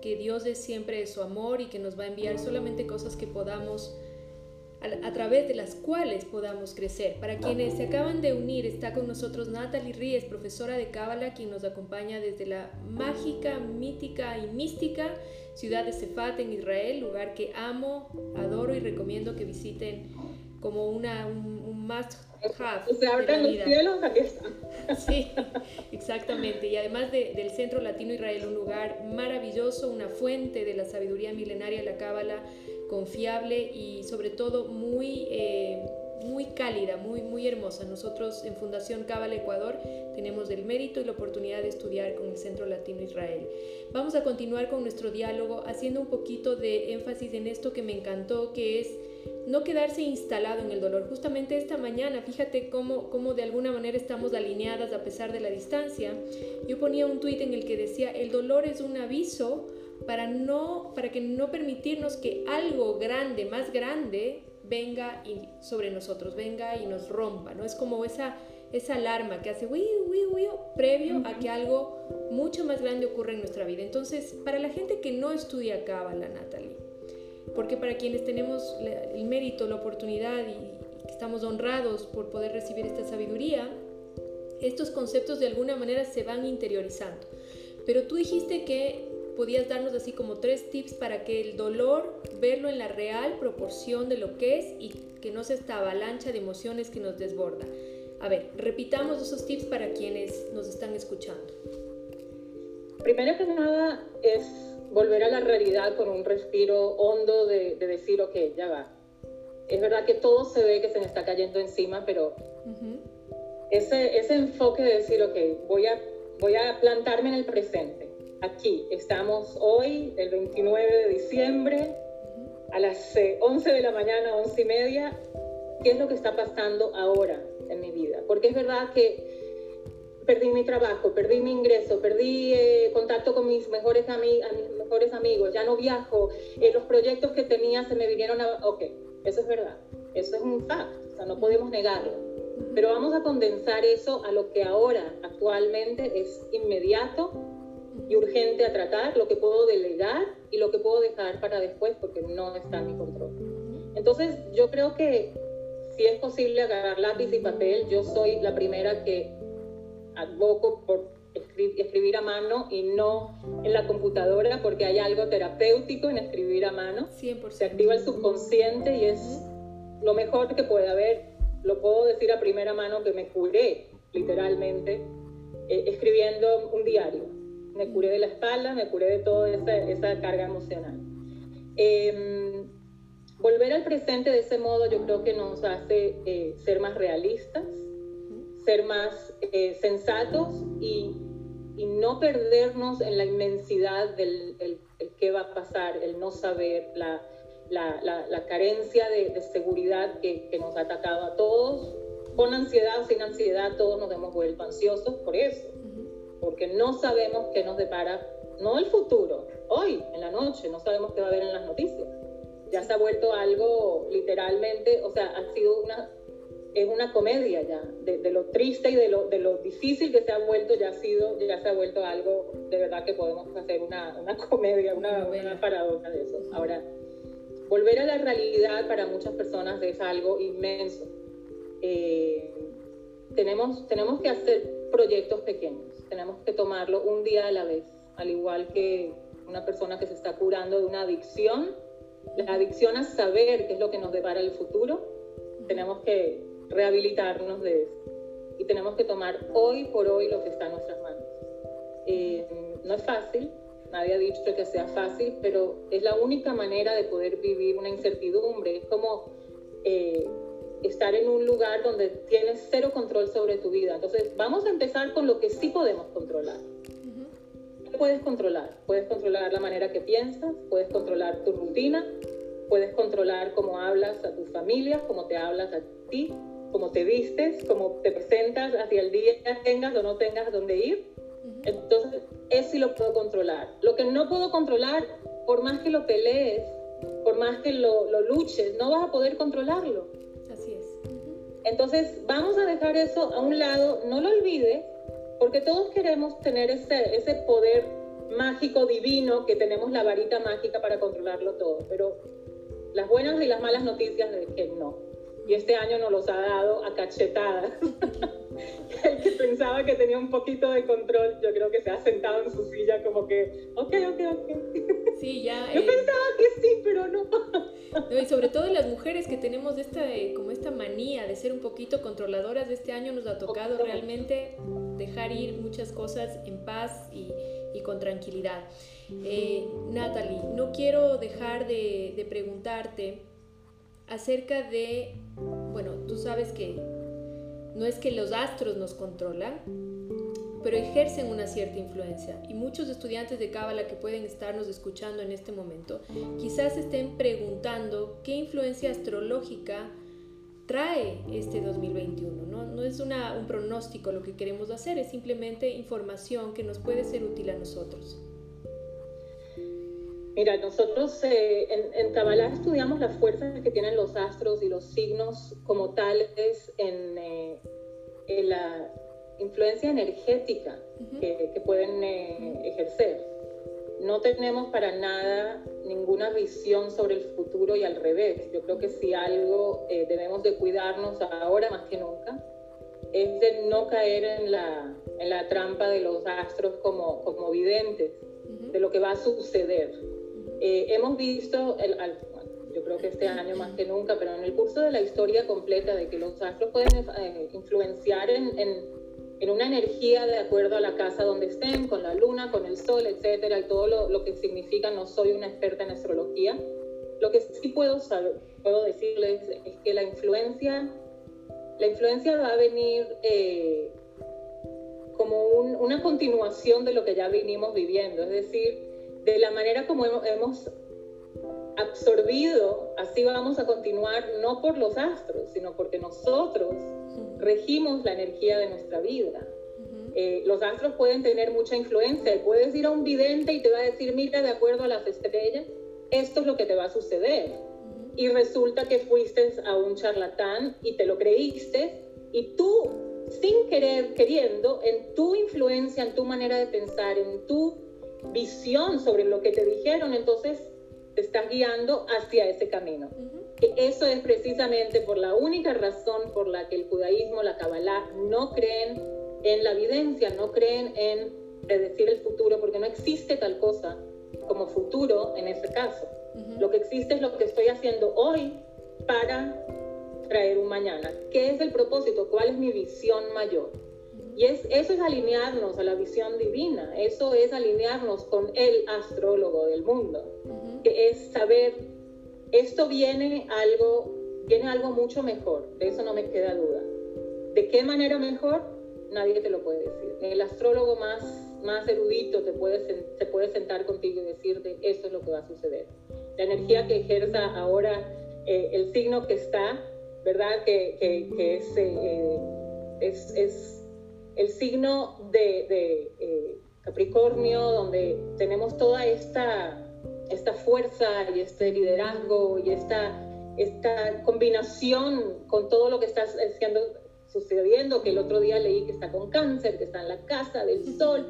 que Dios es siempre su amor y que nos va a enviar solamente cosas que podamos a, a, través de las cuales podamos crecer. Para quienes se acaban de unir, está con nosotros Natalie Ríez, profesora de Cábala, quien nos acompaña desde la mágica, mítica y mística ciudad de Sefat en Israel, lugar que amo, adoro y recomiendo que visiten como una, un, un must have. Se abren los cielos, aquí está. [laughs] Sí, exactamente. Y además de, del Centro Latino Israel, un lugar maravilloso, una fuente de la sabiduría milenaria la Cábala, confiable y sobre todo muy, eh, muy cálida, muy, muy hermosa. Nosotros en Fundación Cábala Ecuador tenemos el mérito y la oportunidad de estudiar con el Centro Latino Israel. Vamos a continuar con nuestro diálogo haciendo un poquito de énfasis en esto que me encantó, que es no quedarse instalado en el dolor. Justamente esta mañana, fíjate cómo, cómo de alguna manera estamos alineadas a pesar de la distancia. Yo ponía un tuit en el que decía, el dolor es un aviso para, no, para que no permitirnos que algo grande, más grande, venga y sobre nosotros, venga y nos rompa, ¿no? Es como esa, esa alarma que hace uy, uy, uy, previo a que algo mucho más grande ocurra en nuestra vida. Entonces, para la gente que no estudia Cábala, Natalie, porque para quienes tenemos el mérito, la oportunidad y estamos honrados por poder recibir esta sabiduría, estos conceptos de alguna manera se van interiorizando. Pero tú dijiste que podías darnos así como tres tips para que el dolor, verlo en la real proporción de lo que es y que no sea esta avalancha de emociones que nos desborda. A ver, repitamos esos tips para quienes nos están escuchando. Primero que nada es volver a la realidad con un respiro hondo de, decir, ok, ya va. Es verdad que todo se ve que se me está cayendo encima, pero ese, ese enfoque de decir, ok, voy a, voy a plantarme en el presente. Aquí estamos hoy, el 29 de diciembre, a las 11 de la mañana, 11 y media. ¿Qué es lo que está pasando ahora en mi vida? Porque es verdad que perdí mi trabajo, perdí mi ingreso, perdí eh, contacto con mis mejores, mis mejores amigos, ya no viajo, eh, los proyectos que tenía se me vinieron a... Ok, eso es verdad, eso es un fact, o sea, no podemos negarlo. Pero vamos a condensar eso a lo que ahora, actualmente, es inmediato y urgente a tratar, lo que puedo delegar y lo que puedo dejar para después porque no está en mi control. Entonces, yo creo que si es posible agarrar lápiz y papel, yo soy la primera que advoco por escribir, a mano y no en la computadora porque hay algo terapéutico en escribir a mano. 100%. Se activa el subconsciente y es lo mejor que puede haber. Lo puedo decir a primera mano que me curé literalmente eh, escribiendo un diario. Me curé de la espalda, me curé de toda esa, esa carga emocional. Em, volver al presente de ese modo yo creo que nos hace eh, ser más realistas, ser más eh, sensatos y, y, no perdernos en la inmensidad del el, qué va a pasar, el no saber, la, la, la, carencia de, de seguridad que, que, nos ha atacado a todos. Con ansiedad o sin ansiedad, todos nos hemos vuelto ansiosos por eso, porque no sabemos qué nos depara, no el futuro, hoy, en la noche, no sabemos qué va a haber en las noticias. Ya se ha vuelto algo literalmente, o sea, ha sido una es una comedia ya, de, lo triste y de lo, de lo, difícil que se ha vuelto, ya ha sido, ya se ha vuelto algo de verdad que podemos hacer una, una [laughs] comedia, una, una, paradoja de eso. Ahora, volver a la realidad para muchas personas es algo inmenso. Eh, tenemos, tenemos que hacer proyectos pequeños, tenemos que tomarlo un día a la vez, al igual que una persona que se está curando de una adicción, la adicción a saber qué es lo que nos depara el futuro, tenemos que rehabilitarnos de eso. Y tenemos que tomar hoy por hoy lo que está en nuestras manos. Eh, no es fácil, nadie ha dicho que sea fácil, pero es la única manera de poder vivir una incertidumbre. Es como eh, estar en un lugar donde tienes cero control sobre tu vida. Entonces, vamos a empezar con lo que sí podemos controlar. ¿Qué puedes controlar? Puedes controlar la manera que piensas, puedes controlar tu rutina, puedes controlar cómo hablas a tus familias, cómo te hablas a ti, cómo te vistes, cómo te presentas hacia el día, tengas o no tengas dónde ir. Entonces, eso sí lo puedo controlar. Lo que no puedo controlar, por más que lo pelees, por más que lo, lo luches, no vas a poder controlarlo. Es. Entonces, vamos a dejar eso a un lado, no lo olvides, porque todos queremos tener ese, ese poder mágico, divino, que tenemos la varita mágica para controlarlo todo, pero las buenas y las malas noticias de que no y este año nos los ha dado a cachetadas. [laughs] el [laughs] que pensaba que tenía un poquito de control, yo creo que se ha sentado en su silla como que, ok, ok, ok. [laughs] Sí, ya. Yo eh, pensaba que sí, pero [laughs] no. y sobre todo las mujeres que tenemos esta, eh, como esta manía de ser un poquito controladoras de este año, nos ha tocado realmente dejar ir muchas cosas en paz y, y con tranquilidad. Eh, Natalie, no quiero dejar de, de preguntarte acerca de, bueno, tú sabes que no es que los astros nos controlan, pero ejercen una cierta influencia. Y muchos estudiantes de Cábala que pueden estarnos escuchando en este momento, quizás estén preguntando qué influencia astrológica trae este 2021. No, no es un pronóstico lo que queremos hacer, es simplemente información que nos puede ser útil a nosotros. Mira, nosotros eh, en, en Kabbalah estudiamos las fuerzas que tienen los astros y los signos como tales en, eh, la influencia energética que, pueden eh, ejercer. No tenemos para nada ninguna visión sobre el futuro y al revés. Yo creo que si algo debemos de cuidarnos ahora más que nunca es de no caer en la, en la trampa de los astros como, como videntes de lo que va a suceder. Eh, hemos visto, el, yo creo que este año más que nunca, pero en el curso de la historia completa de que los astros pueden eh, influenciar en, en, en, una energía de acuerdo a la casa donde estén, con la luna, con el sol, etcétera, y todo lo, lo que significa, no soy una experta en astrología. Lo que sí puedo, saber, puedo decirles es que la influencia, la influencia va a venir eh, como un, una continuación de lo que ya venimos viviendo, es decir, de la manera como hemos, absorbido, así vamos a continuar, no por los astros, sino porque nosotros regimos la energía de nuestra vida. Eh, los astros pueden tener mucha influencia. Puedes ir a un vidente y te va a decir, mira, de acuerdo a las estrellas, esto es lo que te va a suceder. Y resulta que fuiste a un charlatán y te lo creíste y tú, sin querer, queriendo, en tu influencia, en tu manera de pensar, en tu visión sobre lo que te dijeron, entonces te estás guiando hacia ese camino. Eso es precisamente por la única razón por la que el judaísmo, la Kabbalah, no creen en la evidencia, no creen en predecir el futuro, porque no existe tal cosa como futuro en ese caso. Lo que existe es lo que estoy haciendo hoy para traer un mañana. ¿Qué es el propósito? ¿Cuál es mi visión mayor? Y es, eso es alinearnos a la visión divina, eso es alinearnos con el astrólogo del mundo, que es saber, esto viene algo, viene algo mucho mejor, de eso no me queda duda. ¿De qué manera mejor? Nadie te lo puede decir. El astrólogo más, más erudito te puede, se puede sentar contigo y decirte, esto es lo que va a suceder. La energía que ejerza ahora eh, el signo que está, ¿verdad? Que, que, es, eh, es, es el signo de, eh, Capricornio, donde tenemos toda esta, esta fuerza y este liderazgo y esta, esta combinación con todo lo que está haciendo, sucediendo, que el otro día leí que está con cáncer, que está en la casa del sol.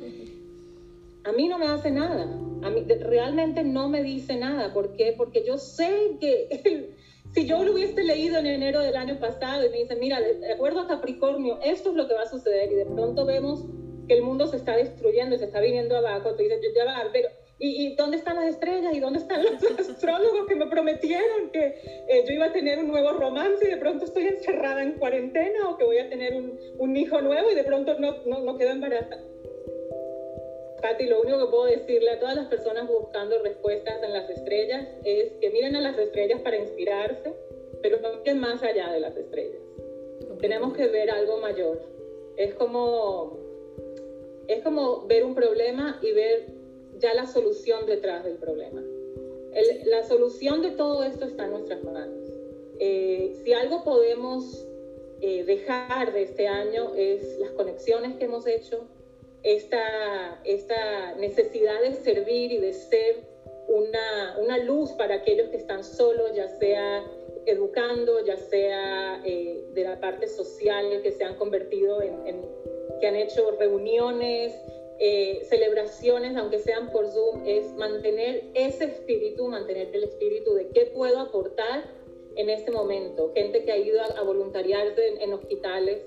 A mí no me hace nada, a mí realmente no me dice nada. ¿Por qué? Porque yo sé que si yo lo hubiese leído en enero del año pasado y me dicen, mira, de acuerdo a Capricornio, esto es lo que va a suceder y de pronto vemos que el mundo se está destruyendo y se está viniendo abajo, tú dices, ya va, pero ¿y, dónde están las estrellas? ¿Y dónde están los [laughs] astrólogos que me prometieron que eh, yo iba a tener un nuevo romance y de pronto estoy encerrada en cuarentena o que voy a tener un, un hijo nuevo y de pronto no, no, no quedo embarazada? Pati, lo único que puedo decirle a todas las personas buscando respuestas en las estrellas es que miren a las estrellas para inspirarse, pero no miren más allá de las estrellas. Tenemos que ver algo mayor. Es como, es como ver un problema y ver ya la solución detrás del problema. la solución de todo esto está en nuestras manos. Eh, si algo podemos eh, dejar de este año es las conexiones que hemos hecho, esta, esta necesidad de servir y de ser una, una, luz para aquellos que están solos, ya sea educando, ya sea eh, de la parte social, que se han convertido en, que han hecho reuniones, eh, celebraciones, aunque sean por Zoom, es mantener ese espíritu, mantener el espíritu de qué puedo aportar en este momento. Gente que ha ido a, a voluntariarse en, en hospitales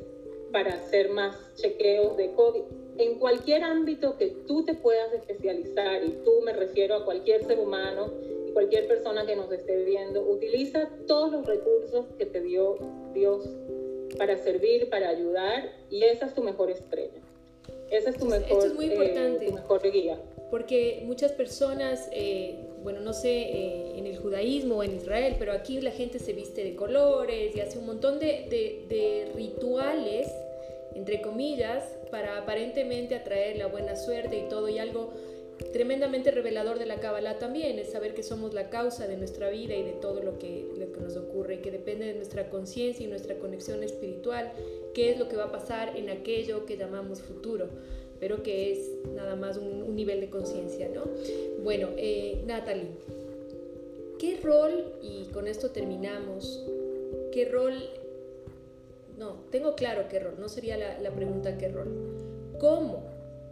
para hacer más chequeos de COVID en cualquier ámbito que tú te puedas especializar, y tú me refiero a cualquier ser humano y cualquier persona que nos esté viendo, utiliza todos los recursos que te dio Dios para servir, para ayudar, y esa es tu mejor estrella. Esa es tu mejor, es muy importante, eh, tu mejor guía. Porque muchas personas, eh, bueno, no sé, eh, en el judaísmo o en Israel, pero aquí la gente se viste de colores y hace un montón de, de, de rituales, entre comillas, para aparentemente atraer la buena suerte y todo, y algo tremendamente revelador de la Kabbalah también es saber que somos la causa de nuestra vida y de todo lo que, lo que nos ocurre, y que depende de nuestra conciencia y nuestra conexión espiritual, qué es lo que va a pasar en aquello que llamamos futuro, pero que es nada más un, nivel de conciencia, ¿no? Bueno, eh, Natalie, ¿qué rol, y con esto terminamos, qué rol no, tengo claro qué rol, no sería la, pregunta qué rol. ¿Cómo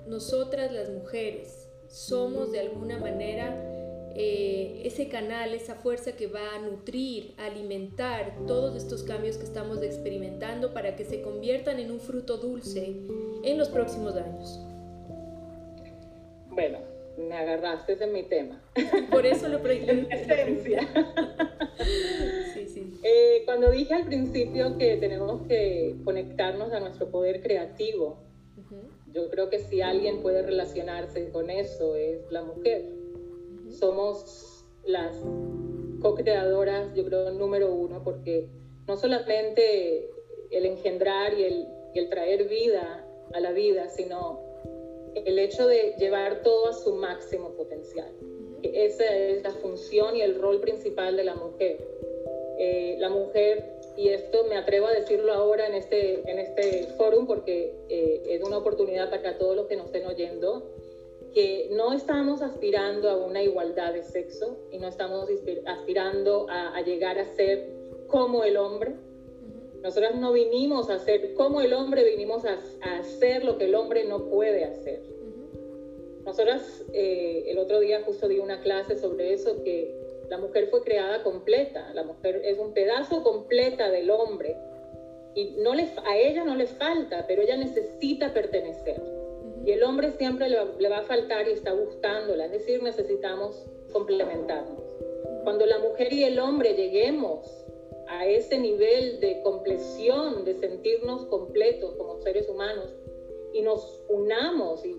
nosotras las mujeres somos de alguna manera eh, ese canal, esa fuerza que va a nutrir, alimentar todos estos cambios que estamos experimentando para que se conviertan en un fruto dulce en los próximos años? Bueno, me agarraste en mi tema. Por eso lo [laughs] esencia. Eh, cuando dije al principio que tenemos que conectarnos a nuestro poder creativo, yo creo que si alguien puede relacionarse con eso es la mujer. Somos las co-creadoras, yo creo, número uno, porque no solamente el engendrar y el, y el traer vida a la vida, sino el hecho de llevar todo a su máximo potencial. Esa es la función y el rol principal de la mujer. Eh, la mujer, y esto me atrevo a decirlo ahora en este, en este fórum porque eh, es una oportunidad para todos los que nos estén oyendo, que no estamos aspirando a una igualdad de sexo y no estamos aspirando a, llegar a ser como el hombre. Nosotras no vinimos a ser como el hombre, vinimos a, a hacer lo que el hombre no puede hacer. Nosotras eh, el otro día justo di una clase sobre eso, que la mujer fue creada completa, la mujer es un pedazo completa del hombre y no le, a ella no le falta, pero ella necesita pertenecer. Y el hombre siempre le va, le va, a faltar y está buscándola, es decir, necesitamos complementarnos. Cuando la mujer y el hombre lleguemos a ese nivel de compleción, de sentirnos completos como seres humanos, y nos unamos y,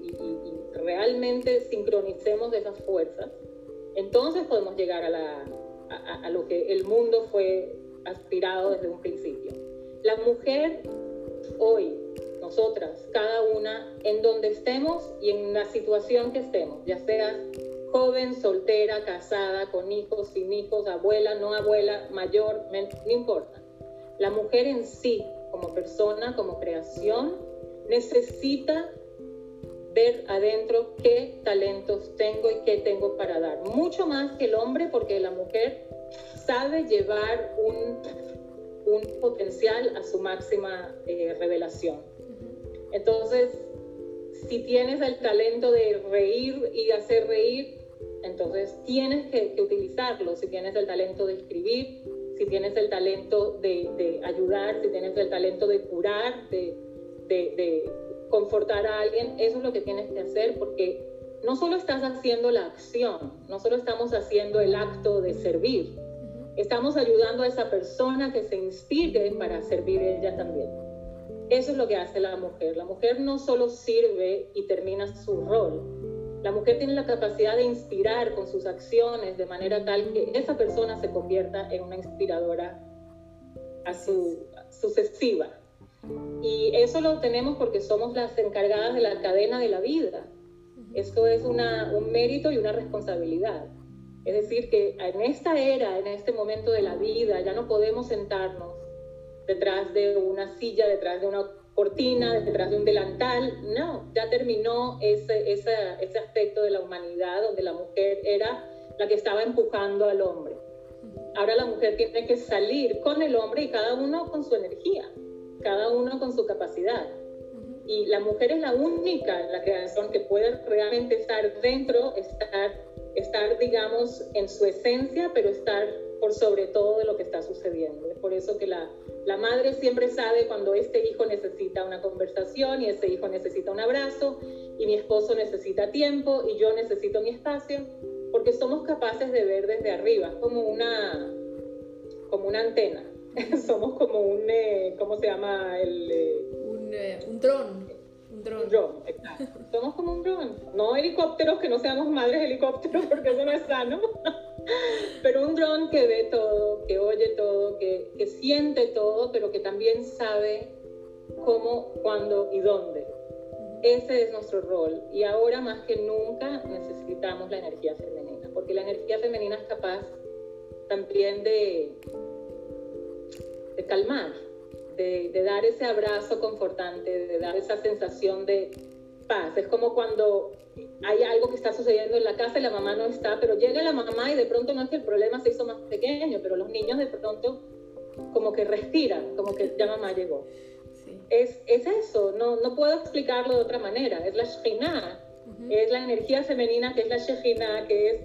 realmente sincronicemos esas fuerzas, entonces podemos llegar a, lo que el mundo fue aspirado desde un principio. La mujer hoy, nosotras, cada una, en donde estemos y en la situación que estemos, ya sea joven, soltera, casada, con hijos, sin hijos, abuela, no abuela, mayor, no importa. La mujer en sí, como persona, como creación, necesita ver adentro qué talentos tengo y qué tengo para dar. Mucho más que el hombre, porque la mujer sabe llevar un, un potencial a su máxima eh, revelación. Entonces, si tienes el talento de reír y hacer reír, entonces tienes que, utilizarlo. Si tienes el talento de escribir, si tienes el talento de, ayudar, si tienes el talento de curar, de, confortar a alguien, eso es lo que tienes que hacer porque no solo estás haciendo la acción, no solo estamos haciendo el acto de servir, estamos ayudando a esa persona que se inspire para servir ella también. Eso es lo que hace la mujer. La mujer no solo sirve y termina su rol. La mujer tiene la capacidad de inspirar con sus acciones de manera tal que esa persona se convierta en una inspiradora a su, sucesiva. Y eso lo tenemos porque somos las encargadas de la cadena de la vida. Esto es una, un mérito y una responsabilidad. Es decir, que en esta era, en este momento de la vida, ya no podemos sentarnos detrás de una silla, detrás de una cortina, detrás de un delantal. No, ya terminó ese, ese, ese aspecto de la humanidad donde la mujer era la que estaba empujando al hombre. Ahora la mujer tiene que salir con el hombre y cada uno con su energía cada uno con su capacidad. Y la mujer es la única en la creación que puede realmente estar dentro, estar, estar, digamos, en su esencia, pero estar por sobre todo de lo que está sucediendo. Es por eso que la, la madre siempre sabe cuando este hijo necesita una conversación y ese hijo necesita un abrazo y mi esposo necesita tiempo y yo necesito mi espacio, porque somos capaces de ver desde arriba, como una, como una antena. [laughs] somos como un, eh, ¿cómo se llama? El, eh, un, eh, un dron. Un dron. exacto. [laughs] somos como un dron. No helicópteros, que no seamos madres helicópteros, [laughs] porque eso no es sano. pero un dron que ve todo, que oye todo, que, que siente todo, pero que también sabe cómo, cuándo y dónde. Ese es nuestro rol. Y ahora más que nunca necesitamos la energía femenina, porque la energía femenina es capaz también de, de calmar, de, dar ese abrazo confortante, de dar esa sensación de paz. Es como cuando hay algo que está sucediendo en la casa y la mamá no está, pero llega la mamá y de pronto no es que el problema se hizo más pequeño, pero los niños de pronto como que respiran, como que ya mamá llegó. Es, es, eso, no, no puedo explicarlo de otra manera, es la Shekhinah, es la energía femenina que es la Shekhinah, que es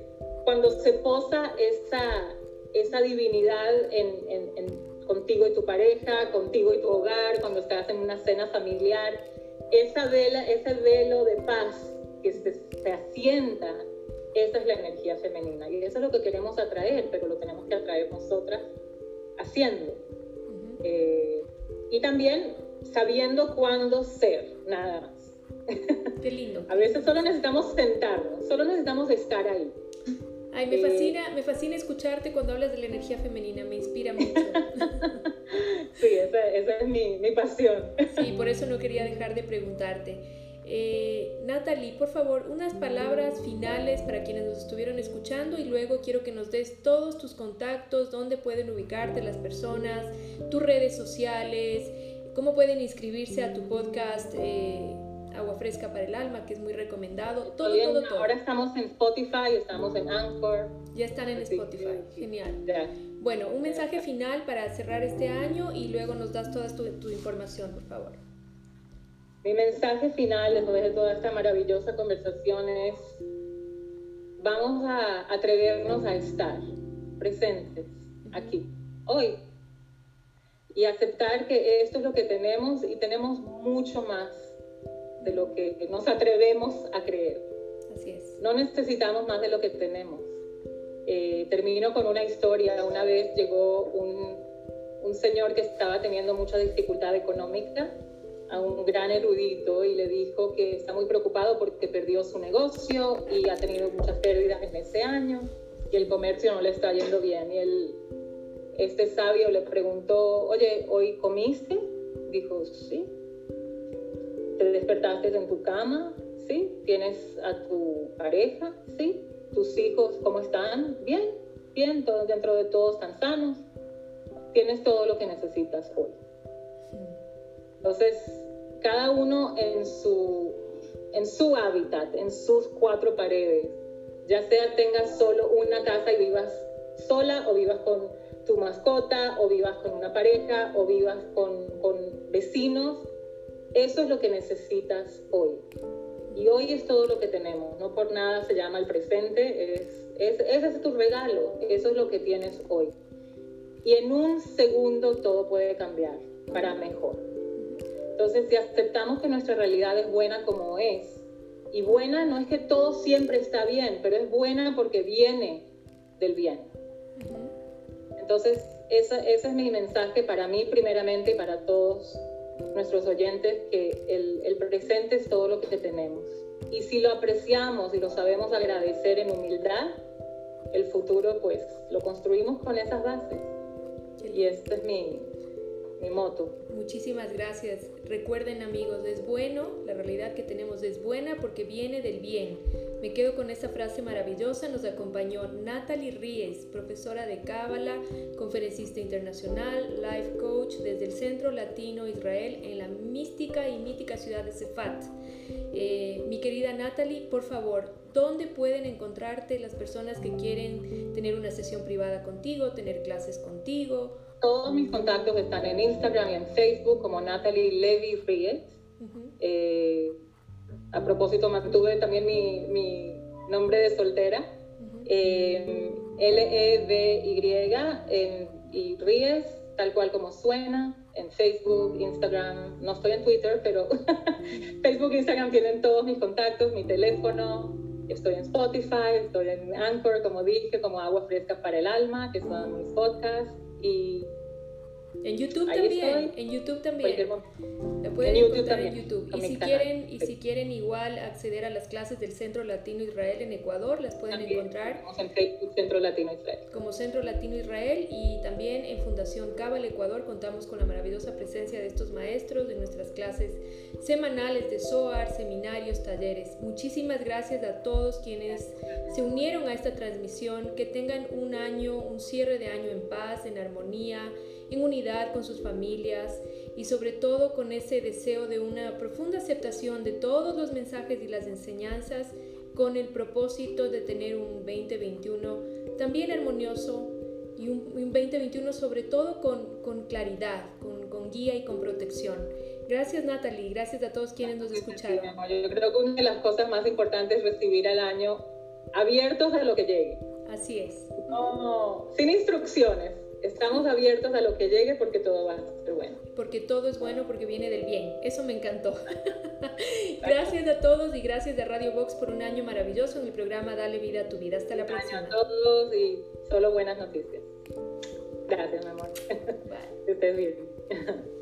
cuando se posa esa, esa divinidad en, en contigo y tu pareja, contigo y tu hogar, cuando estás en una cena familiar, esa vela, ese velo de paz que se, se asienta, esa es la energía femenina. Y eso es lo que queremos atraer, pero lo tenemos que atraer nosotras haciendo. Eh, y también sabiendo cuándo ser, nada más. Qué lindo. [laughs] A veces solo necesitamos sentarnos, solo necesitamos estar ahí. Ay, me fascina, me fascina escucharte cuando hablas de la energía femenina, me inspira mucho. [laughs] sí, esa, esa es mi, mi, pasión. Sí, por eso no quería dejar de preguntarte. Eh, Natalie, por favor, unas palabras finales para quienes nos estuvieron escuchando y luego quiero que nos des todos tus contactos, dónde pueden ubicarte las personas, tus redes sociales, cómo pueden inscribirse a tu podcast. Eh, Agua Fresca para el Alma, que es muy recomendado. Todo, todo, todo. Ahora estamos en Spotify, estamos en Anchor. Ya están en Spotify, genial. Bueno, un mensaje final para cerrar este año y luego nos das toda tu, tu información, por favor. Mi mensaje final después de toda esta maravillosa conversación es, vamos a atrevernos a estar presentes aquí, hoy, y aceptar que esto es lo que tenemos y tenemos mucho más de lo que nos atrevemos a creer. Así es. No necesitamos más de lo que tenemos. Eh, termino con una historia. Una vez llegó un, un señor que estaba teniendo mucha dificultad económica a un gran erudito y le dijo que está muy preocupado porque perdió su negocio y ha tenido muchas pérdidas en ese año y el comercio no le está yendo bien. Y el, este sabio le preguntó, oye, ¿hoy comiste? Dijo, sí te despertaste en tu cama, ¿sí? Tienes a tu pareja, ¿sí? Tus hijos, ¿cómo están? Bien, bien, todo, dentro de todos están sanos. Tienes todo lo que necesitas hoy. Entonces, cada uno en su, en su hábitat, en sus cuatro paredes, ya sea tengas solo una casa y vivas sola o vivas con tu mascota o vivas con una pareja o vivas con, con vecinos, eso es lo que necesitas hoy. Y hoy es todo lo que tenemos, no por nada se llama el presente, es, ese es tu regalo, eso es lo que tienes hoy. Y en un segundo todo puede cambiar para mejor. Entonces, si aceptamos que nuestra realidad es buena como es, y buena no es que todo siempre está bien, pero es buena porque viene del bien. Entonces, ese es mi mensaje para mí primeramente y para todos nuestros oyentes que el, presente es todo lo que tenemos. Y si lo apreciamos y lo sabemos agradecer en humildad, el futuro pues lo construimos con esas bases. Y este es mi, mi moto. Muchísimas gracias. Recuerden amigos, es bueno, la realidad que tenemos es buena porque viene del bien. Me quedo con esta frase maravillosa. Nos acompañó Natalie Ries, profesora de Cábala, conferencista internacional, life coach desde el Centro Latino Israel en la mística y mítica ciudad de Sefat. Eh, mi querida Natalie, por favor, ¿dónde pueden encontrarte las personas que quieren tener una sesión privada contigo, tener clases contigo? Todos mis contactos están en Instagram y en Facebook como Natalie Levy Ries. Eh, a propósito, mantuve también mi, mi nombre de soltera. Eh, L-E-V-Y y Ries, tal cual como suena, en Facebook, Instagram. No estoy en Twitter, pero [laughs] Facebook e Instagram tienen todos mis contactos, mi teléfono. Estoy en Spotify, estoy en Anchor, como dije, como Agua Fresca para el Alma, que son mis podcasts y en YouTube también, en YouTube también. La pueden encontrar en YouTube. Y si quieren, y si quieren igual acceder a las clases del Centro Latino Israel en Ecuador, las pueden encontrar en Facebook Centro Latino Israel. Como Centro Latino Israel y también en Fundación Cabal Ecuador contamos con la maravillosa presencia de estos maestros de nuestras clases semanales de SOAR, seminarios, talleres. Muchísimas gracias a todos quienes se unieron a esta transmisión, que tengan un año, un cierre de año en paz, en armonía en unidad con sus familias y sobre todo con ese deseo de una profunda aceptación de todos los mensajes y las enseñanzas con el propósito de tener un 2021 también armonioso y un, 2021 sobre todo con, con claridad, con, con, guía y con protección. Gracias Natalie, gracias a todos quienes nos escucharon. Yo creo que una de las cosas más importantes es recibir el año abiertos a lo que llegue. Así es. No, sin instrucciones estamos abiertos a lo que llegue porque todo va a ser bueno. Porque todo es bueno porque viene del bien. Eso me encantó. [laughs] gracias a todos y gracias a Radio Box por un año maravilloso en el programa Dale vida a tu vida. Hasta la próxima. a todos y solo buenas noticias. Gracias, mi amor. Bye. Que estés bien.